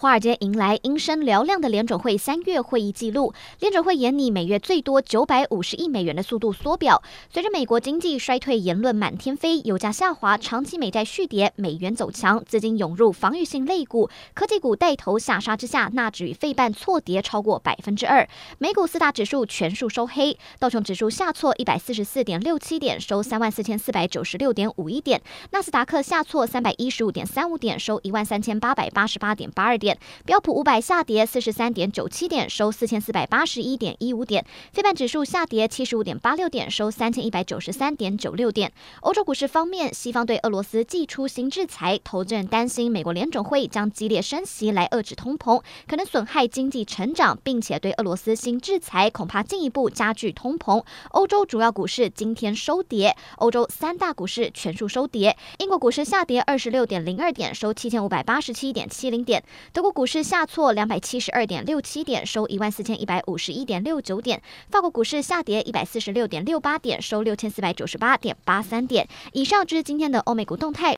华尔街迎来阴声嘹亮的联准会三月会议记录，联准会研拟每月最多九百五十亿美元的速度缩表。随着美国经济衰退言论满天飞，油价下滑，长期美债续跌，美元走强，资金涌入防御性类股，科技股带头下杀之下，纳指与费半错跌超过百分之二。美股四大指数全数收黑，道琼指数下挫一百四十四点六七点，收三万四千四百九十六点五一点；纳斯达克下挫三百一十五点三五点，收一万三千八百八十八点八二点。标普五百下跌四十三点九七点，收四千四百八十一点一五点。非半指数下跌七十五点八六点，收三千一百九十三点九六点。欧洲股市方面，西方对俄罗斯祭出新制裁，投资人担心美国联准会将激烈升息来遏制通膨，可能损害经济成长，并且对俄罗斯新制裁恐怕进一步加剧通膨。欧洲主要股市今天收跌，欧洲三大股市全数收跌。英国股市下跌二十六点零二点，收七千五百八十七点七零点。德国股市。下挫两百七十二点六七点，收一万四千一百五十一点六九点。法国股市下跌一百四十六点六八点，收六千四百九十八点八三点。以上就是今天的欧美股动态。